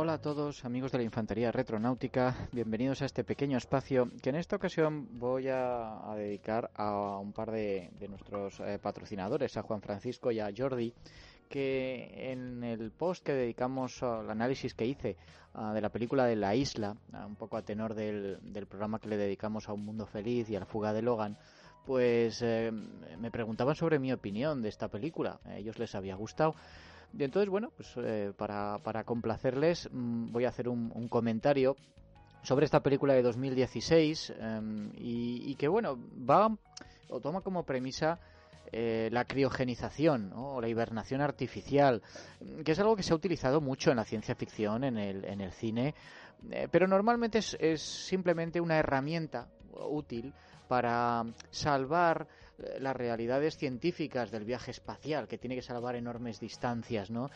Hola a todos, amigos de la Infantería Retronáutica. Bienvenidos a este pequeño espacio que en esta ocasión voy a, a dedicar a un par de, de nuestros eh, patrocinadores, a Juan Francisco y a Jordi, que en el post que dedicamos al análisis que hice ah, de la película de La Isla, ah, un poco a tenor del, del programa que le dedicamos a Un Mundo Feliz y a la fuga de Logan, pues eh, me preguntaban sobre mi opinión de esta película. A ellos les había gustado. Y entonces, bueno, pues eh, para, para complacerles mm, voy a hacer un, un comentario sobre esta película de 2016 em, y, y que, bueno, va o toma como premisa eh, la criogenización o la hibernación artificial, mm, que es algo que se ha utilizado mucho en la ciencia ficción, en el, en el cine, eh, pero normalmente es, es simplemente una herramienta útil para salvar las realidades científicas del viaje espacial, que tiene que salvar enormes distancias, ¿no?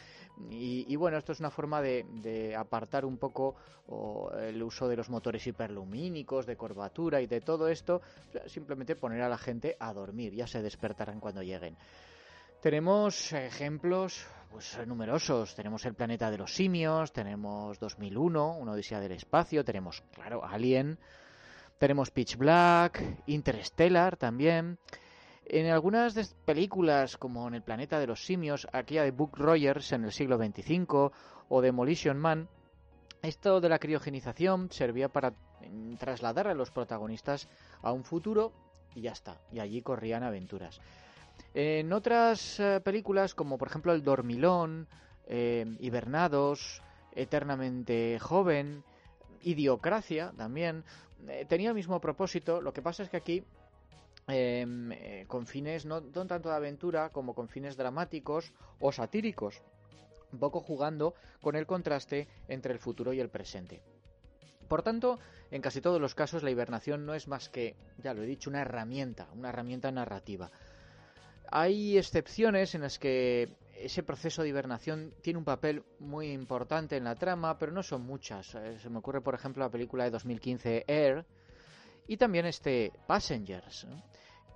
Y, bueno, esto es una forma de, de apartar un poco o, el uso de los motores hiperlumínicos, de curvatura y de todo esto, simplemente poner a la gente a dormir, ya se despertarán cuando lleguen. Tenemos ejemplos pues numerosos. Tenemos el planeta de los simios, tenemos 2001, una odisea del espacio, tenemos, claro, Alien, tenemos Pitch Black, Interstellar también. En algunas de películas, como en El planeta de los simios, aquella de Buck Rogers en el siglo XXV, o Demolition Man, esto de la criogenización servía para mm, trasladar a los protagonistas a un futuro y ya está. Y allí corrían aventuras. En otras eh, películas, como por ejemplo El Dormilón, eh, Hibernados, Eternamente Joven, Idiocracia también, eh, tenía el mismo propósito. Lo que pasa es que aquí, eh, eh, con fines no, tanto de aventura como con fines dramáticos o satíricos, un poco jugando con el contraste entre el futuro y el presente. Por tanto, en casi todos los casos la hibernación no es más que, ya lo he dicho, una herramienta, una herramienta narrativa. Hay excepciones en las que ese proceso de hibernación tiene un papel muy importante en la trama, pero no son muchas. Eh, Se me ocurre, por ejemplo, la película de 2015 Air y también este Passengers.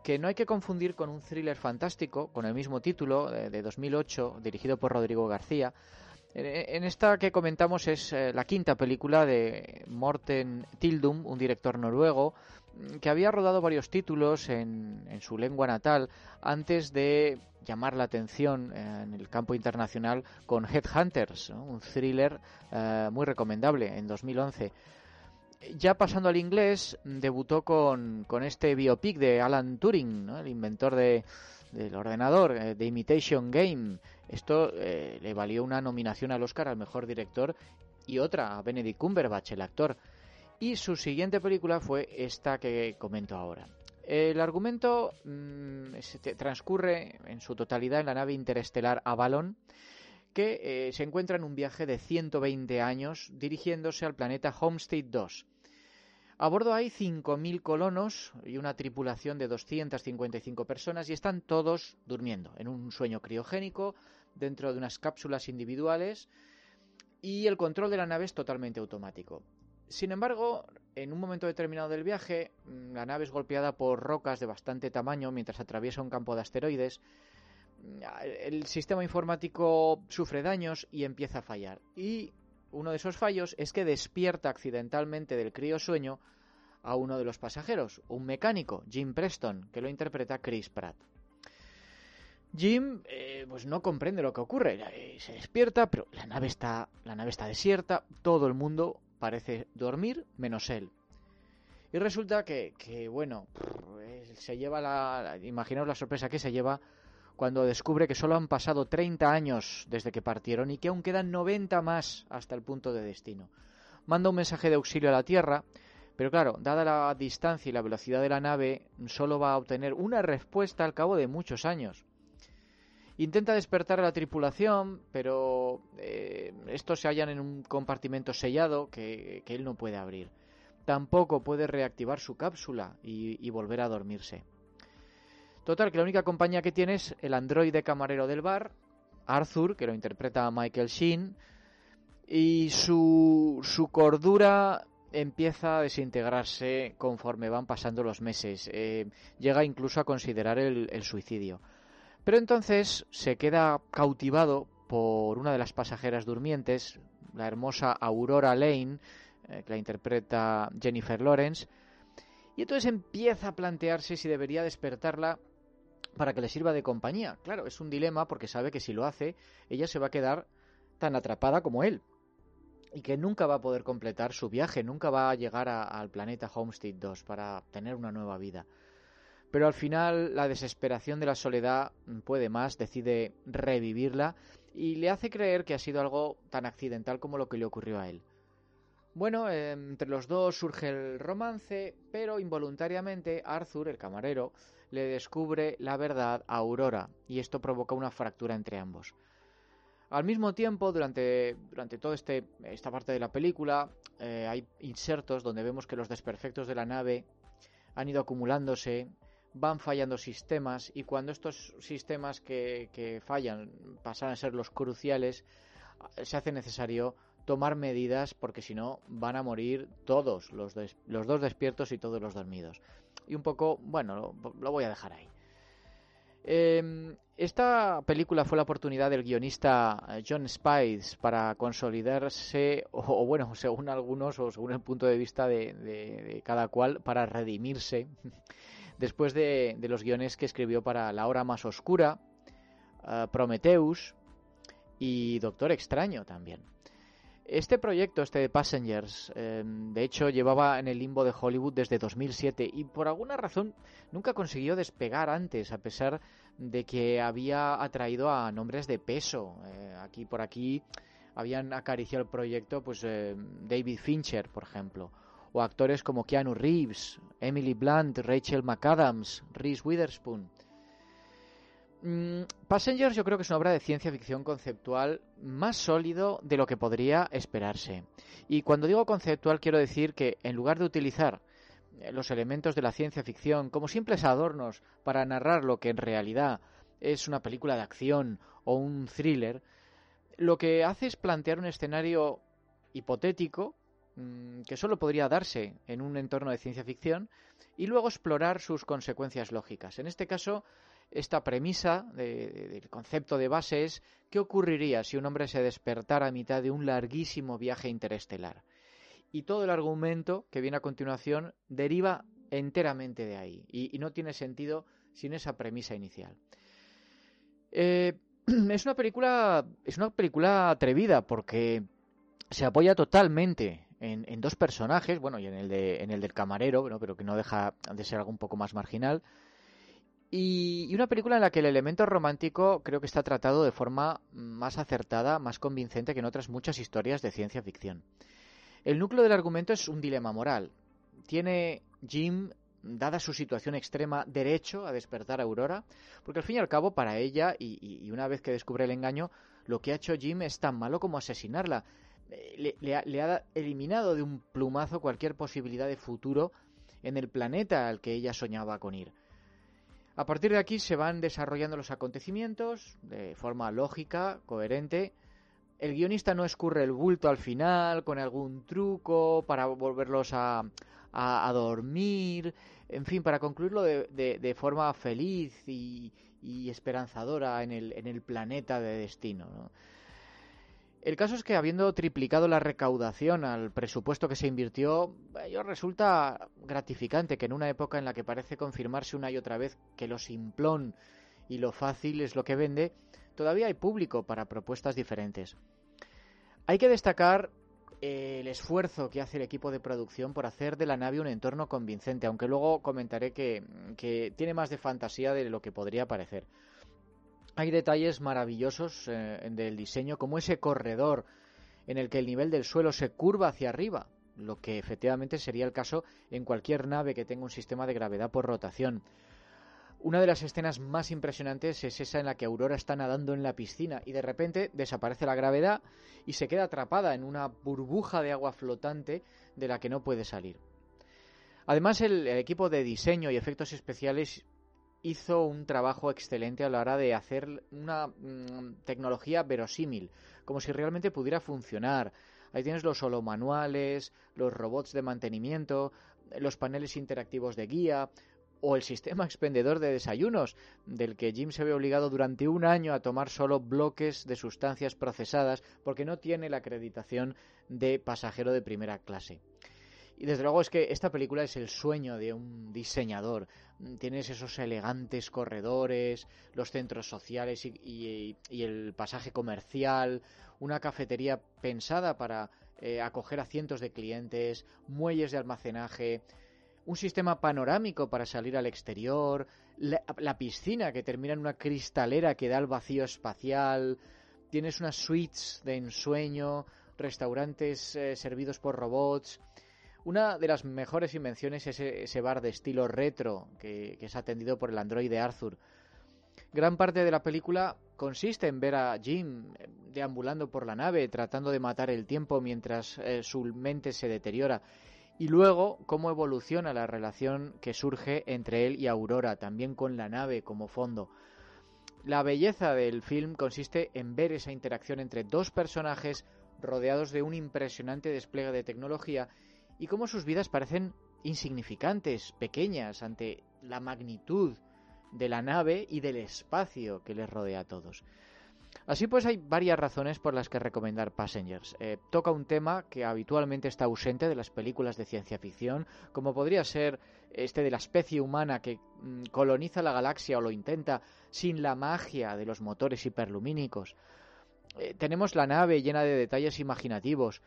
Que no hay que confundir con un thriller fantástico con el mismo título de, de 2008, dirigido por Rodrigo García. En, esta que comentamos es eh, la quinta película de Morten Tildum, un director noruego, mm, que había rodado varios títulos en, su lengua natal antes de llamar la atención eh, en el campo internacional con Headhunters, un thriller eh, muy recomendable en 2011. Ya pasando al inglés, debutó con, con este biopic de Alan Turing, el inventor de, del ordenador, eh, The Imitation Game. Esto eh, le valió una nominación al Oscar al mejor director y otra a Benedict Cumberbatch, el actor. Y su siguiente película fue esta que comento ahora. El argumento mmm, transcurre en su totalidad en la nave interestelar Avalon, que eh, se encuentra en un viaje de 120 años dirigiéndose al planeta Homestead 2. A bordo hay 5.000 colonos y una tripulación de 255 personas y están todos durmiendo en un sueño criogénico dentro de unas cápsulas individuales y el control de la nave es totalmente automático. Sin embargo, en un momento determinado del viaje, mm, la nave es golpeada por rocas de bastante tamaño mientras atraviesa un campo de asteroides. El sistema informático sufre daños y empieza a fallar. Y uno de esos fallos es que despierta accidentalmente del criosueño a uno de los pasajeros, un mecánico, Jim Preston, que lo interpreta Chris Pratt. Jim eh, pues no comprende lo que ocurre, eh, se despierta, pero la nave está la nave está desierta, todo el mundo parece dormir menos él. Y resulta que, bueno, se lleva la, Imaginaos la sorpresa que se lleva cuando descubre que solo han pasado 30 años desde que partieron y que aún quedan 90 más hasta el punto de destino. Manda un mensaje de auxilio a la Tierra, pero claro, dada la distancia y la velocidad de la nave, solo va a obtener una respuesta al cabo de muchos años. Intenta despertar a la tripulación, pero eh, estos se hallan en un compartimento sellado que, él no puede abrir. Tampoco puede reactivar su cápsula y, volver a dormirse. Total, que la única compañía que tiene es el androide camarero del bar, Arthur, que lo interpreta Michael Sheen, y su, su cordura empieza a desintegrarse conforme van pasando los meses. Eh, llega incluso a considerar el suicidio. Pero entonces se queda cautivado por una de las pasajeras durmientes, la hermosa Aurora Lane, eh, que la interpreta Jennifer Lawrence, y entonces empieza a plantearse si debería despertarla para que le sirva de compañía. Claro, es un dilema porque sabe que si lo hace, ella se va a quedar tan atrapada como él y que nunca va a poder completar su viaje, nunca va a llegar al planeta Homestead 2 para tener una nueva vida. Pero al final la desesperación de la soledad puede más, decide revivirla y le hace creer que ha sido algo tan accidental como lo que le ocurrió a él. Bueno, entre los dos surge el romance, pero involuntariamente Arthur, el camarero, le descubre la verdad a Aurora y esto provoca una fractura entre ambos. Al mismo tiempo, durante, durante toda este, esta parte de la película, eh, hay insertos donde vemos que los desperfectos de la nave han ido acumulándose van fallando sistemas y cuando estos sistemas que, fallan pasan a ser los cruciales, se hace necesario tomar medidas porque si no van a morir todos los, los dos despiertos y todos los dormidos. Y un poco, bueno, lo, voy a dejar ahí. Em, esta película fue la oportunidad del guionista John Spies para consolidarse, o, bueno, según algunos, o según el punto de vista de cada cual, para redimirse después de, los guiones que escribió para La Hora Más Oscura, uh, Prometheus y Doctor Extraño también. Este proyecto, este de Passengers, em, de hecho llevaba en el limbo de Hollywood desde 2007 y por alguna razón nunca consiguió despegar antes, a pesar de que había atraído a nombres de peso. Eh, aquí por aquí habían acariciado el proyecto, pues em, David Fincher, por ejemplo, o actores como Keanu Reeves, Emily Blunt, Rachel McAdams, Reese Witherspoon. Mm, Passengers yo creo que es una obra de ciencia ficción conceptual más sólido de lo que podría esperarse. Y cuando digo conceptual quiero decir que en lugar de utilizar eh, los elementos de la ciencia ficción como simples adornos para narrar lo que en realidad es una película de acción o un thriller, lo que hace es plantear un escenario hipotético Mm, que solo podría darse en un entorno de ciencia ficción y luego explorar sus consecuencias lógicas. En este caso, esta premisa del concepto de base es qué ocurriría si un hombre se despertara a mitad de un larguísimo viaje interestelar. Y todo el argumento que viene a continuación deriva enteramente de ahí y, no tiene sentido sin esa premisa inicial. Eh, es una película es una película atrevida porque se apoya totalmente en, dos personajes, bueno, y en el, de, en el del camarero, pero que no deja de ser algo un poco más marginal. Y, una película en la que el elemento romántico creo que está tratado de forma más acertada, más convincente que en otras muchas historias de ciencia ficción. El núcleo del argumento es un dilema moral. Tiene Jim, dada su situación extrema, derecho a despertar a Aurora, porque al fin y al cabo para ella, y una vez que descubre el engaño, lo que ha hecho Jim es tan malo como asesinarla. Eh, le, ha, eliminado de un plumazo cualquier posibilidad de futuro en el planeta al que ella soñaba con ir. A partir de aquí se van desarrollando los acontecimientos de forma lógica, coherente. El guionista no escurre el bulto al final con algún truco para volverlos a, a, dormir, en fin, para concluirlo de, forma feliz y, esperanzadora en el, en el planeta de destino. El caso es que habiendo triplicado la recaudación al presupuesto que se invirtió, ello resulta gratificante que en una época en la que parece confirmarse una y otra vez que lo simplón y lo fácil es lo que vende, todavía hay público para propuestas diferentes. Hay que destacar el esfuerzo que hace el equipo de producción por hacer de la nave un entorno convincente, aunque luego comentaré que, que tiene más de fantasía de lo que podría parecer. Hay detalles maravillosos eh, del diseño, como ese corredor en el que el nivel del suelo se curva hacia arriba, lo que efectivamente sería el caso en cualquier nave que tenga un sistema de gravedad por rotación. Una de las escenas más impresionantes es esa en la que Aurora está nadando en la piscina y de repente desaparece la gravedad y se queda atrapada en una burbuja de agua flotante de la que no puede salir. Además, el, equipo de diseño y efectos especiales hizo un trabajo excelente a la hora de hacer una mm, tecnología verosímil, como si realmente pudiera funcionar. Ahí tienes los holomanuales, los robots de mantenimiento, los paneles interactivos de guía o el sistema expendedor de desayunos, del que Jim se ve obligado durante un año a tomar solo bloques de sustancias procesadas porque no tiene la acreditación de pasajero de primera clase. Y desde luego es que esta película es el sueño de un diseñador. Tienes esos elegantes corredores, los centros sociales y, el pasaje comercial, una cafetería pensada para eh, acoger a cientos de clientes, muelles de almacenaje, un sistema panorámico para salir al exterior, la, piscina que termina en una cristalera que da al vacío espacial, tienes unas suites de ensueño, restaurantes eh, servidos por robots una de las mejores invenciones es ese, bar de estilo retro que, es atendido por el androide Arthur. Gran parte de la película consiste en ver a Jim eh, deambulando por la nave, tratando de matar el tiempo mientras eh, su mente se deteriora. Y luego cómo evoluciona la relación que surge entre él y Aurora, también con la nave como fondo. La belleza del film consiste en ver esa interacción entre dos personajes rodeados de un impresionante despliegue de tecnología y cómo sus vidas parecen insignificantes, pequeñas, ante la magnitud de la nave y del espacio que les rodea a todos. Así pues hay varias razones por las que recomendar Passengers. Eh, toca un tema que habitualmente está ausente de las películas de ciencia ficción, como podría ser este de la especie humana que mm, coloniza la galaxia o lo intenta sin la magia de los motores hiperlumínicos. Eh, tenemos la nave llena de detalles imaginativos,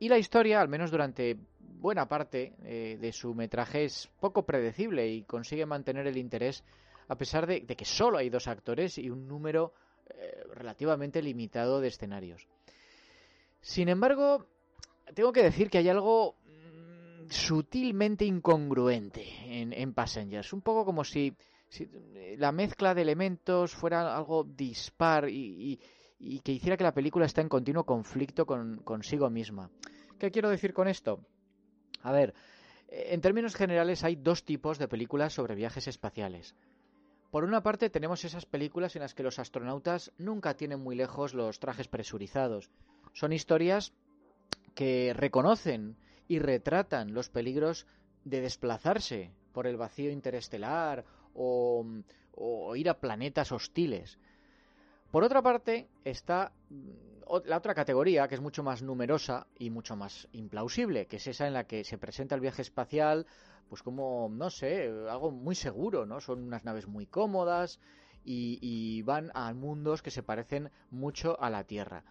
y la historia, al menos durante buena parte eh, de su metraje, es poco predecible y consigue mantener el interés a pesar de, que solo hay dos actores y un número eh, relativamente limitado de escenarios. Sin embargo, tengo que decir que hay algo mm, sutilmente incongruente en, Passengers, un poco como si, eh, la mezcla de elementos fuera algo dispar y que hiciera que la película esté en continuo conflicto con, consigo misma. ¿Qué quiero decir con esto? A ver, eh, en términos generales hay dos tipos de películas sobre viajes espaciales. Por una parte tenemos esas películas en las que los astronautas nunca tienen muy lejos los trajes presurizados. Son historias que reconocen y retratan los peligros de desplazarse por el vacío interestelar o, o ir a planetas hostiles. Por otra parte, está mm, la otra categoría, que es mucho más numerosa y mucho más implausible, que es esa en la que se presenta el viaje espacial, pues como, no sé, algo muy seguro, ¿no? Son unas naves muy cómodas y, van a mundos que se parecen mucho a la Tierra.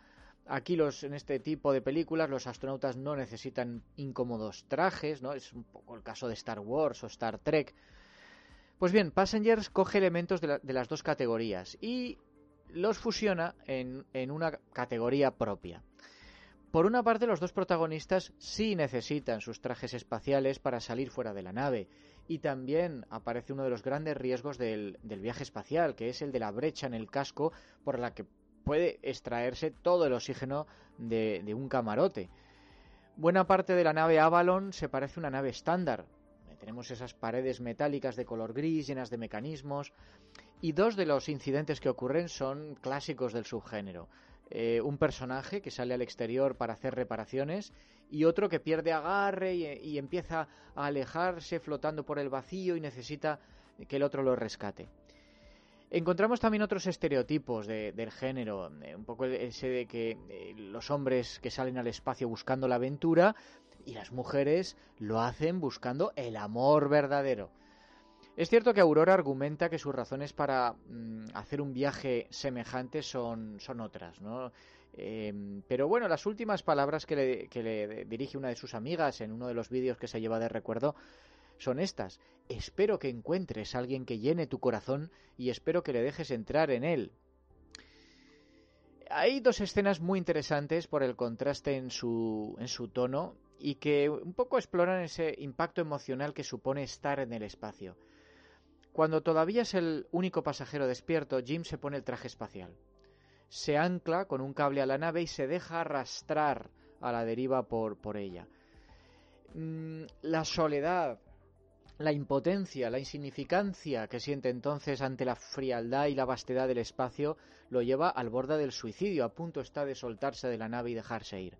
Aquí los, en este tipo de películas los astronautas no necesitan incómodos trajes, ¿no? Es un poco el caso de Star Wars o Star Trek. Pues bien, Passengers coge elementos de, de las dos categorías y los fusiona en, una categoría propia. Por una parte, los dos protagonistas sí necesitan sus trajes espaciales para salir fuera de la nave, y también aparece uno de los grandes riesgos del, viaje espacial, que es el de la brecha en el casco por la que puede extraerse todo el oxígeno de, de un camarote. Buena parte de la nave Avalon se parece a una nave estándar. Tenemos esas paredes metálicas de color gris llenas de mecanismos, y dos de los incidentes que ocurren son clásicos del subgénero. Eh, un personaje que sale al exterior para hacer reparaciones y otro que pierde agarre y, empieza a alejarse flotando por el vacío y necesita que el otro lo rescate. Encontramos también otros estereotipos del género, eh, un poco ese de que eh, los hombres que salen al espacio buscando la aventura y las mujeres lo hacen buscando el amor verdadero. Es cierto que Aurora argumenta que sus razones para mm, hacer un viaje semejante son, otras, ¿no? Em, pero bueno, las últimas palabras que le, dirige una de sus amigas en uno de los vídeos que se lleva de recuerdo son estas. Espero que encuentres a alguien que llene tu corazón y espero que le dejes entrar en él. Hay dos escenas muy interesantes por el contraste en su tono y que un poco exploran ese impacto emocional que supone estar en el espacio. Cuando todavía es el único pasajero despierto, Jim se pone el traje espacial. Se ancla con un cable a la nave y se deja arrastrar a la deriva por, por ella. Mm, la soledad, la impotencia, la insignificancia que siente entonces ante la frialdad y la vastedad del espacio lo lleva al borde del suicidio, a punto está de soltarse de la nave y dejarse ir.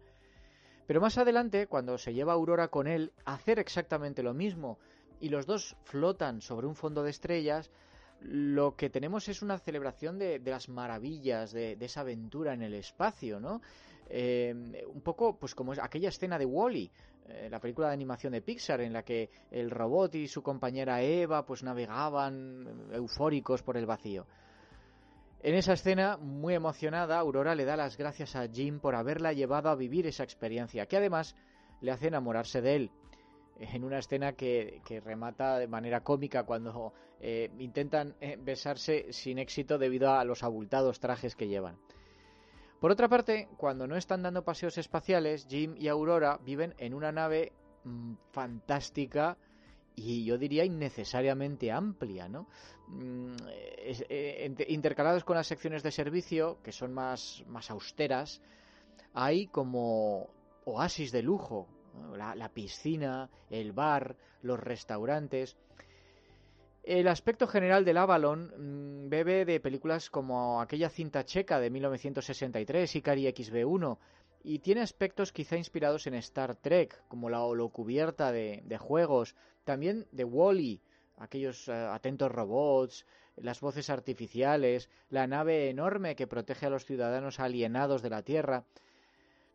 Pero más adelante, cuando se lleva Aurora con él, hacer exactamente lo mismo, y los dos flotan sobre un fondo de estrellas, lo que tenemos es una celebración de, las maravillas de, esa aventura en el espacio, ¿no? Eh, un poco, pues como aquella escena de Wally, -E, la película de animación de Pixar, en la que el robot y su compañera Eva, pues navegaban eufóricos por el vacío. En esa escena, muy emocionada, Aurora le da las gracias a Jim por haberla llevado a vivir esa experiencia, que además le hace enamorarse de él en una escena que, remata de manera cómica cuando eh, intentan eh, besarse sin éxito debido a los abultados trajes que llevan. Por otra parte, cuando no están dando paseos espaciales, Jim y Aurora viven en una nave mm, fantástica y yo diría innecesariamente amplia, ¿no? Mm, eh, intercalados con las secciones de servicio, que son más, más austeras, hay como oasis de lujo, la, piscina, el bar, los restaurantes. El aspecto general del Avalon mm, bebe de películas como aquella cinta checa de 1963, Ikari XB1, y tiene aspectos quizá inspirados en Star Trek, como la holocubierta de, juegos, también de Wally, aquellos eh, atentos robots, las voces artificiales, la nave enorme que protege a los ciudadanos alienados de la Tierra.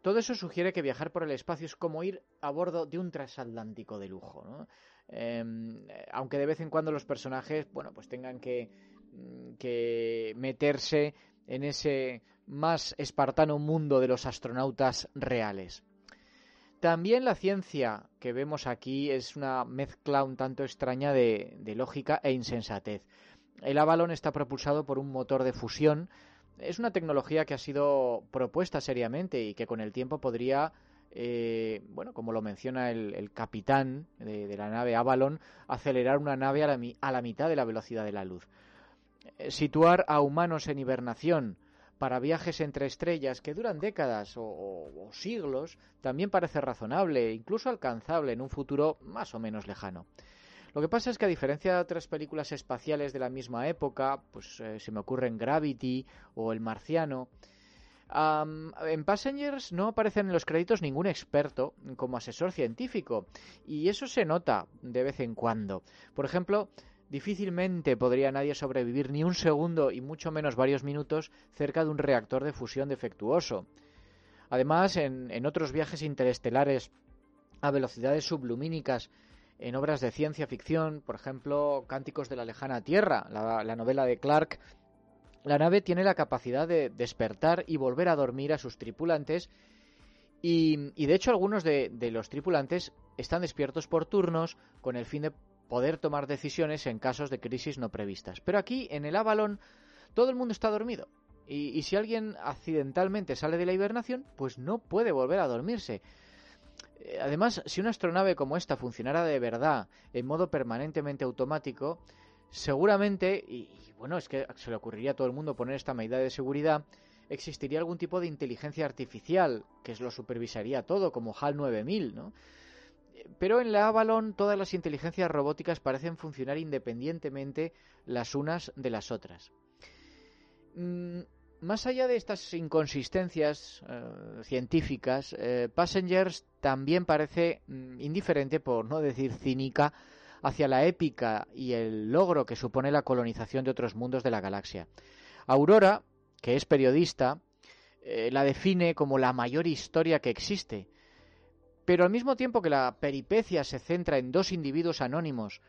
Todo eso sugiere que viajar por el espacio es como ir a bordo de un transatlántico de lujo, em, aunque de vez en cuando los personajes, bueno, pues tengan que, mm, que meterse en ese más espartano mundo de los astronautas reales. También la ciencia que vemos aquí es una mezcla un tanto extraña de, de lógica e insensatez. El Avalon está propulsado por un motor de fusión es una tecnología que ha sido propuesta seriamente y que con el tiempo podría, eh, bueno, como lo menciona el, capitán de, la nave Avalon, acelerar una nave a la, a la mitad de la velocidad de la luz. Eh, situar a humanos en hibernación para viajes entre estrellas que duran décadas o, siglos también parece razonable, incluso alcanzable en un futuro más o menos lejano. Lo que pasa es que a diferencia de otras películas espaciales de la misma época, pues eh, se me ocurren Gravity o El Marciano, en Passengers no aparecen en los créditos ningún experto como asesor científico y eso se nota de vez en cuando. Por ejemplo, difícilmente podría nadie sobrevivir ni un segundo y mucho menos varios minutos cerca de un reactor de fusión defectuoso. Además, en otros viajes interestelares a velocidades sublumínicas en obras de ciencia ficción, por ejemplo, Cánticos de la lejana tierra, la, novela de Clark, la nave tiene la capacidad de despertar y volver a dormir a sus tripulantes y, de hecho algunos de, los tripulantes están despiertos por turnos con el fin de poder tomar decisiones en casos de crisis no previstas. Pero aquí, en el Avalon, todo el mundo está dormido. Y si alguien accidentalmente sale de la hibernación, pues no puede volver a dormirse. Eh, además, si una astronave como esta funcionara de verdad, en modo permanentemente automático, seguramente, y, bueno, es que se le ocurriría a todo el mundo poner esta medida de seguridad, existiría algún tipo de inteligencia artificial que lo supervisaría todo, como HAL 9000, ¿no? Pero en la Avalon todas las inteligencias robóticas parecen funcionar independientemente las unas de las otras. Mm, más allá de estas inconsistencias eh, científicas, eh, Passengers también parece mm, indiferente, por no decir cínica, hacia la épica y el logro que supone la colonización de otros mundos de la galaxia. Aurora, que es periodista, eh, la define como la mayor historia que existe, pero al mismo tiempo que la peripecia se centra en dos individuos anónimos,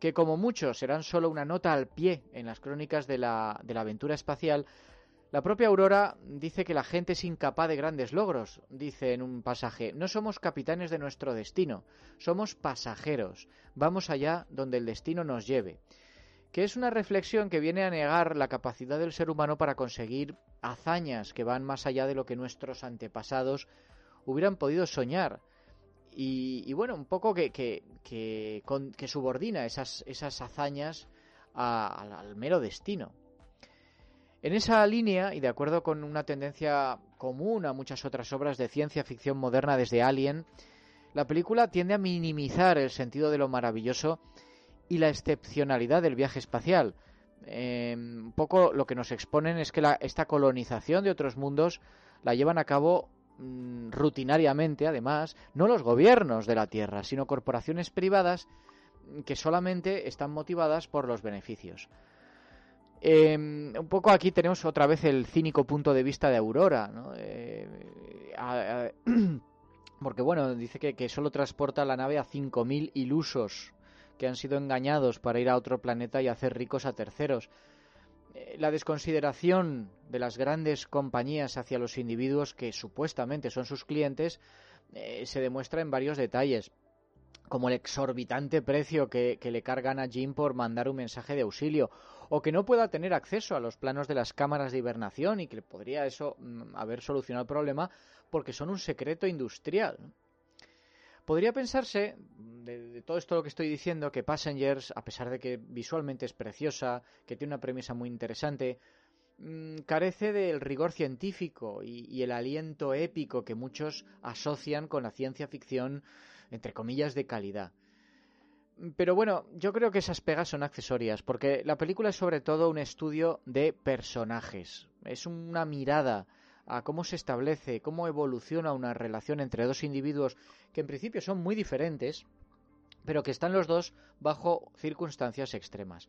que como muchos serán solo una nota al pie en las crónicas de la, de la aventura espacial, La propia Aurora dice que la gente es incapaz de grandes logros, dice en un pasaje. No somos capitanes de nuestro destino, somos pasajeros. Vamos allá donde el destino nos lleve. Que es una reflexión que viene a negar la capacidad del ser humano para conseguir hazañas que van más allá de lo que nuestros antepasados hubieran podido soñar. Y, bueno, un poco que, que, que, subordina esas, esas hazañas al mero destino. En esa línea, y de acuerdo con una tendencia común a muchas otras obras de ciencia ficción moderna desde Alien, la película tiende a minimizar el sentido de lo maravilloso y la excepcionalidad del viaje espacial. Em, un poco lo que nos exponen es que esta colonización de otros mundos la llevan a cabo mm, rutinariamente, además, no los gobiernos de la Tierra, sino corporaciones privadas que solamente están motivadas por los beneficios. Em, un poco aquí tenemos otra vez el cínico punto de vista de Aurora, ¿no? Eh, porque bueno, dice que, solo transporta la nave a 5.000 ilusos que han sido engañados para ir a otro planeta y hacer ricos a terceros. Eh, la desconsideración de las grandes compañías hacia los individuos que supuestamente son sus clientes eh, se demuestra en varios detalles como el exorbitante precio que, le cargan a Jim por mandar un mensaje de auxilio, o que no pueda tener acceso a los planos de las cámaras de hibernación y que podría eso mm, haber solucionado el problema porque son un secreto industrial. Podría pensarse, de, todo esto lo que estoy diciendo, que Passengers, a pesar de que visualmente es preciosa, que tiene una premisa muy interesante, mm, carece del rigor científico y el aliento épico que muchos asocian con la ciencia ficción entre comillas, de calidad. Pero bueno, yo creo que esas pegas son accesorias, porque la película es sobre todo un estudio de personajes. Es una mirada a cómo se establece, cómo evoluciona una relación entre dos individuos que en principio son muy diferentes, pero que están los dos bajo circunstancias extremas.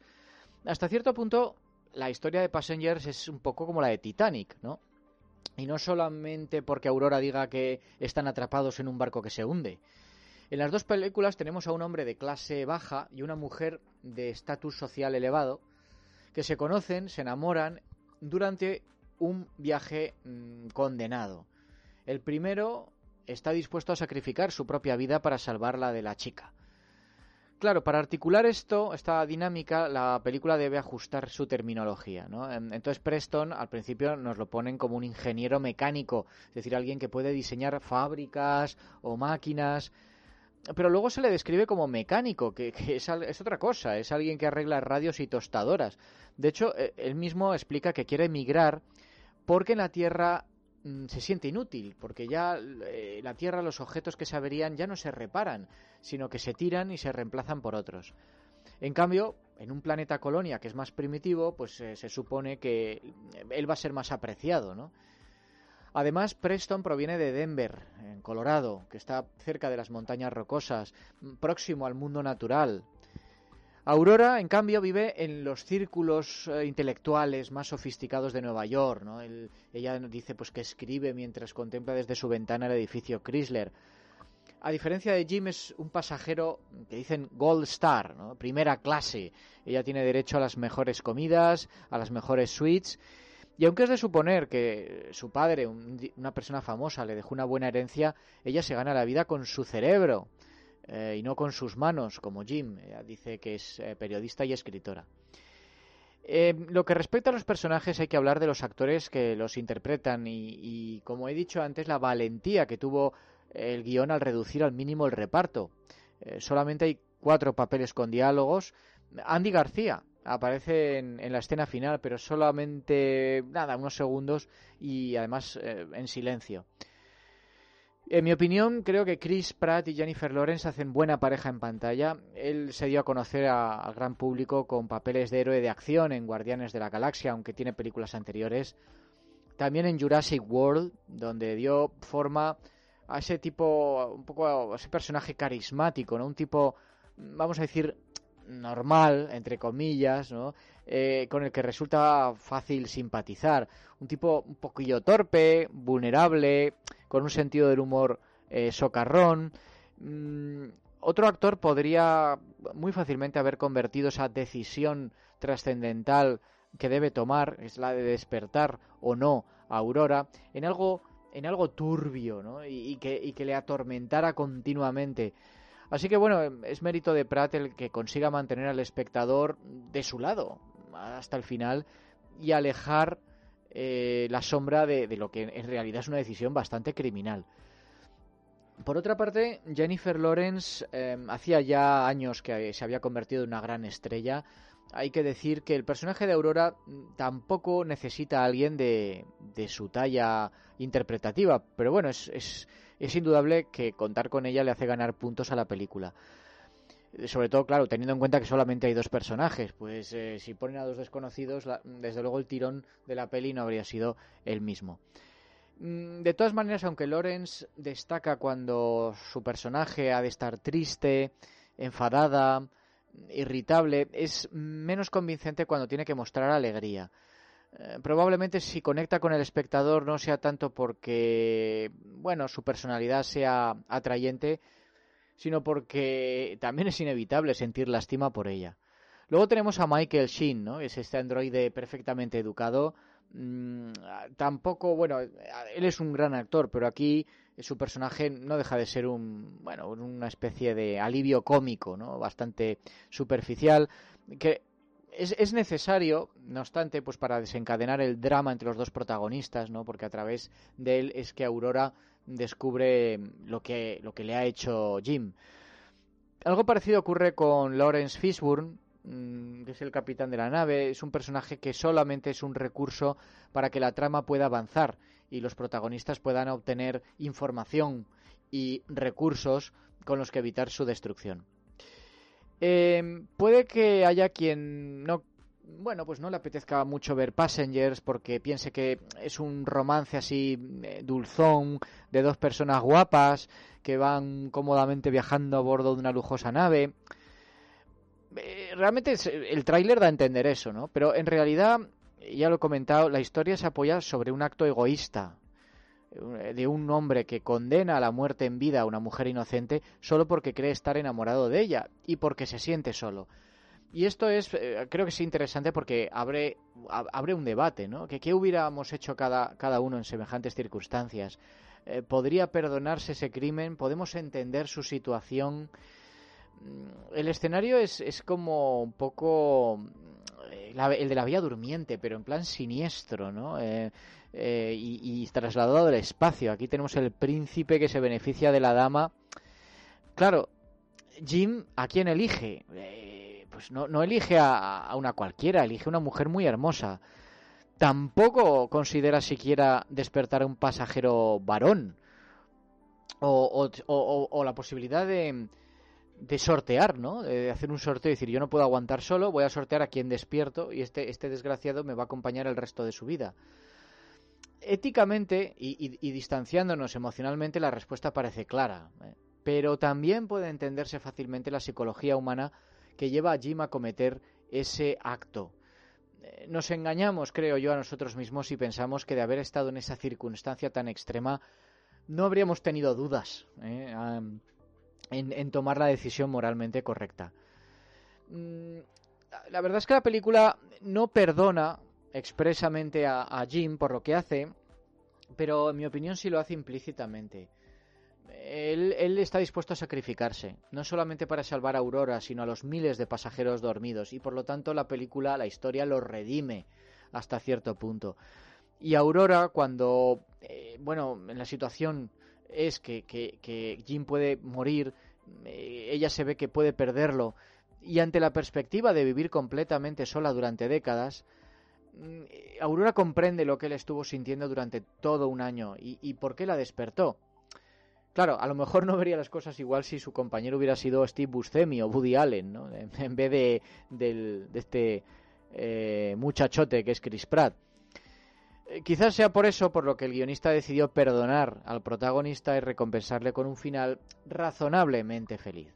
Hasta cierto punto, la historia de Passengers es un poco como la de Titanic, ¿no? Y no solamente porque Aurora diga que están atrapados en un barco que se hunde, en las dos películas tenemos a un hombre de clase baja y una mujer de estatus social elevado que se conocen, se enamoran durante un viaje mm, condenado. El primero está dispuesto a sacrificar su propia vida para salvar la de la chica. Claro, para articular esto, esta dinámica, la película debe ajustar su terminología, ¿no? Entonces Preston al principio nos lo ponen como un ingeniero mecánico, es decir, alguien que puede diseñar fábricas o máquinas, pero luego se le describe como mecánico, que, es, otra cosa, es alguien que arregla radios y tostadoras. De hecho, e, él mismo explica que quiere emigrar porque en la Tierra mm, se siente inútil, porque ya eh, la Tierra, los objetos que se averían ya no se reparan, sino que se tiran y se reemplazan por otros. En cambio, en un planeta colonia que es más primitivo, pues eh, se supone que él va a ser más apreciado, ¿no? Además, Preston proviene de Denver, en Colorado, que está cerca de las montañas rocosas, próximo al mundo natural. Aurora, en cambio, vive en los círculos eh, intelectuales más sofisticados de Nueva York. ella dice pues, que escribe mientras contempla desde su ventana el edificio Chrysler. A diferencia de Jim, es un pasajero que dicen Gold Star, primera clase. Ella tiene derecho a las mejores comidas, a las mejores suites y aunque es de suponer que su padre, una persona famosa, le dejó una buena herencia, ella se gana la vida con su cerebro eh, y no con sus manos, como Jim. Dice que es eh, periodista y escritora. Eh, lo que respecta a los personajes hay que hablar de los actores que los interpretan y, y, como he dicho antes, la valentía que tuvo el guion al reducir al mínimo el reparto. solamente hay cuatro papeles con diálogos. Andy García, aparece en, la escena final, pero solamente, nada, unos segundos y además eh, en silencio. En mi opinión, creo que Chris Pratt y Jennifer Lawrence hacen buena pareja en pantalla. Él se dio a conocer al gran público con papeles de héroe de acción en Guardianes de la Galaxia, aunque tiene películas anteriores. También en Jurassic World, donde dio forma a ese tipo, un poco a ese personaje carismático, ¿no? Un tipo, vamos a decir, normal, entre comillas, ¿no? Eh, con el que resulta fácil simpatizar. Un tipo un poquillo torpe, vulnerable, con un sentido del humor eh, socarrón. Mm, otro actor podría muy fácilmente haber convertido esa decisión trascendental que debe tomar, es la de despertar o no a Aurora, en algo, en algo turbio, ¿no? Y, que, y que le atormentara continuamente. Así que bueno, es mérito de Pratt el que consiga mantener al espectador de su lado hasta el final y alejar eh, la sombra de, lo que en realidad es una decisión bastante criminal. Por otra parte, Jennifer Lawrence eh, hacía ya años que se había convertido en una gran estrella. Hay que decir que el personaje de Aurora tampoco necesita a alguien de, de su talla interpretativa, pero bueno, es, es, es indudable que contar con ella le hace ganar puntos a la película sobre todo, claro, teniendo en cuenta que solamente hay dos personajes, pues eh, si ponen a dos desconocidos, desde luego el tirón de la peli no habría sido el mismo. Mm, de todas maneras, aunque Lawrence destaca cuando su personaje ha de estar triste, enfadada, irritable, es menos convincente cuando tiene que mostrar alegría. Eh, probablemente si conecta con el espectador no sea tanto porque, bueno, su personalidad sea atrayente, sino porque también es inevitable sentir lástima por ella. Luego tenemos a Michael Sheen, ¿no? Es este androide perfectamente educado. Mm, tampoco, bueno, él es un gran actor, pero aquí su personaje no deja de ser un, bueno, una especie de alivio cómico, ¿no? Bastante superficial, que es, es, necesario, no obstante, pues para desencadenar el drama entre los dos protagonistas, ¿no? Porque a través de él es que Aurora descubre lo que, lo que le ha hecho Jim. Algo parecido ocurre con Lawrence Fishburne, mm, que es el capitán de la nave. Es un personaje que solamente es un recurso para que la trama pueda avanzar y los protagonistas puedan obtener información y recursos con los que evitar su destrucción. Eh, puede que haya quien no bueno, pues no le apetezca mucho ver Passengers porque piense que es un romance así eh, dulzón de dos personas guapas que van cómodamente viajando a bordo de una lujosa nave. Eh, realmente el tráiler da a entender eso, ¿no? Pero en realidad, ya lo he comentado, la historia se apoya sobre un acto egoísta de un hombre que condena a la muerte en vida a una mujer inocente solo porque cree estar enamorado de ella y porque se siente solo. Y esto es, eh, creo que es interesante porque abre, abre un debate, ¿no? Que qué hubiéramos hecho cada, cada uno en semejantes circunstancias. Eh, ¿Podría perdonarse ese crimen? ¿Podemos entender su situación? Mm, el escenario es, es como un poco eh, el de la vía durmiente, pero en plan siniestro, ¿no? Y, y, trasladado al espacio. Aquí tenemos el príncipe que se beneficia de la dama. Claro, Jim, ¿a quién elige? pues no, no elige a, una cualquiera, elige a una mujer muy hermosa. Tampoco considera siquiera despertar a un pasajero varón. O, o, la posibilidad de, de sortear, ¿no? De hacer un sorteo y decir, yo no puedo aguantar solo, voy a sortear a quien despierto y este, este desgraciado me va a acompañar el resto de su vida. Éticamente y, distanciándonos emocionalmente, la respuesta parece clara, ¿eh? pero también puede entenderse fácilmente la psicología humana que lleva a Jim a cometer ese acto. Eh, nos engañamos, creo yo, a nosotros mismos y pensamos que de haber estado en esa circunstancia tan extrema no habríamos tenido dudas eh, en, tomar la decisión moralmente correcta. Mm, la verdad es que la película no perdona expresamente a Jim por lo que hace, pero en mi opinión sí lo hace implícitamente él, está dispuesto a sacrificarse, no solamente para salvar a Aurora, sino a los miles de pasajeros dormidos, y por lo tanto la película, la historia lo redime hasta cierto punto. Y Aurora, cuando, eh, bueno, en la situación es que, que, Jim puede morir, eh, ella se ve que puede perderlo, y ante la perspectiva de vivir completamente sola durante décadas, Aurora comprende lo que él estuvo sintiendo durante todo un año y, y por qué la despertó. Claro, a lo mejor no vería las cosas igual si su compañero hubiera sido Steve Buscemi o Woody Allen, ¿no? En vez de, de este eh, muchachote que es Chris Pratt. Eh, quizás sea por eso por lo que el guionista decidió perdonar al protagonista y recompensarle con un final razonablemente feliz.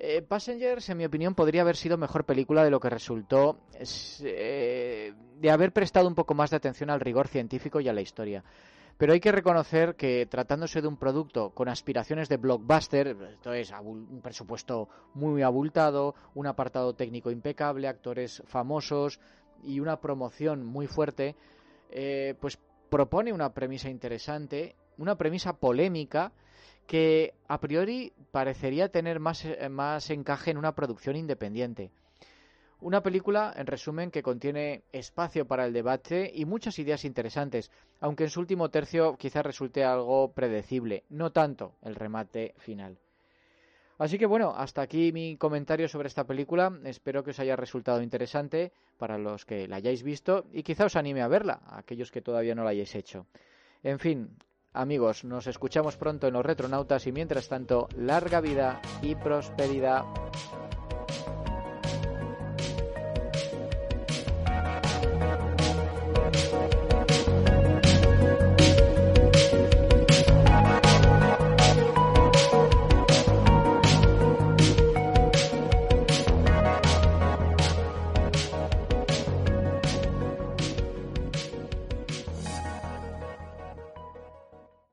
Eh, Passengers, en mi opinión, podría haber sido mejor película de lo que resultó de haber prestado un poco más de atención al rigor científico y a la historia. Pero hay que reconocer que tratándose de un producto con aspiraciones de blockbuster, esto es un presupuesto muy abultado, un apartado técnico impecable, actores famosos, y una promoción muy fuerte, eh, pues propone una premisa interesante, una premisa polémica que a priori parecería tener más, eh, más encaje en una producción independiente. Una película, en resumen, que contiene espacio para el debate y muchas ideas interesantes, aunque en su último tercio quizás resulte algo predecible, no tanto el remate final. Así que bueno, hasta aquí mi comentario sobre esta película. Espero que os haya resultado interesante para los que la hayáis visto y quizá os anime a verla, a aquellos que todavía no la hayáis hecho. En fin, amigos, nos escuchamos pronto en los Retronautas y mientras tanto, larga vida y prosperidad.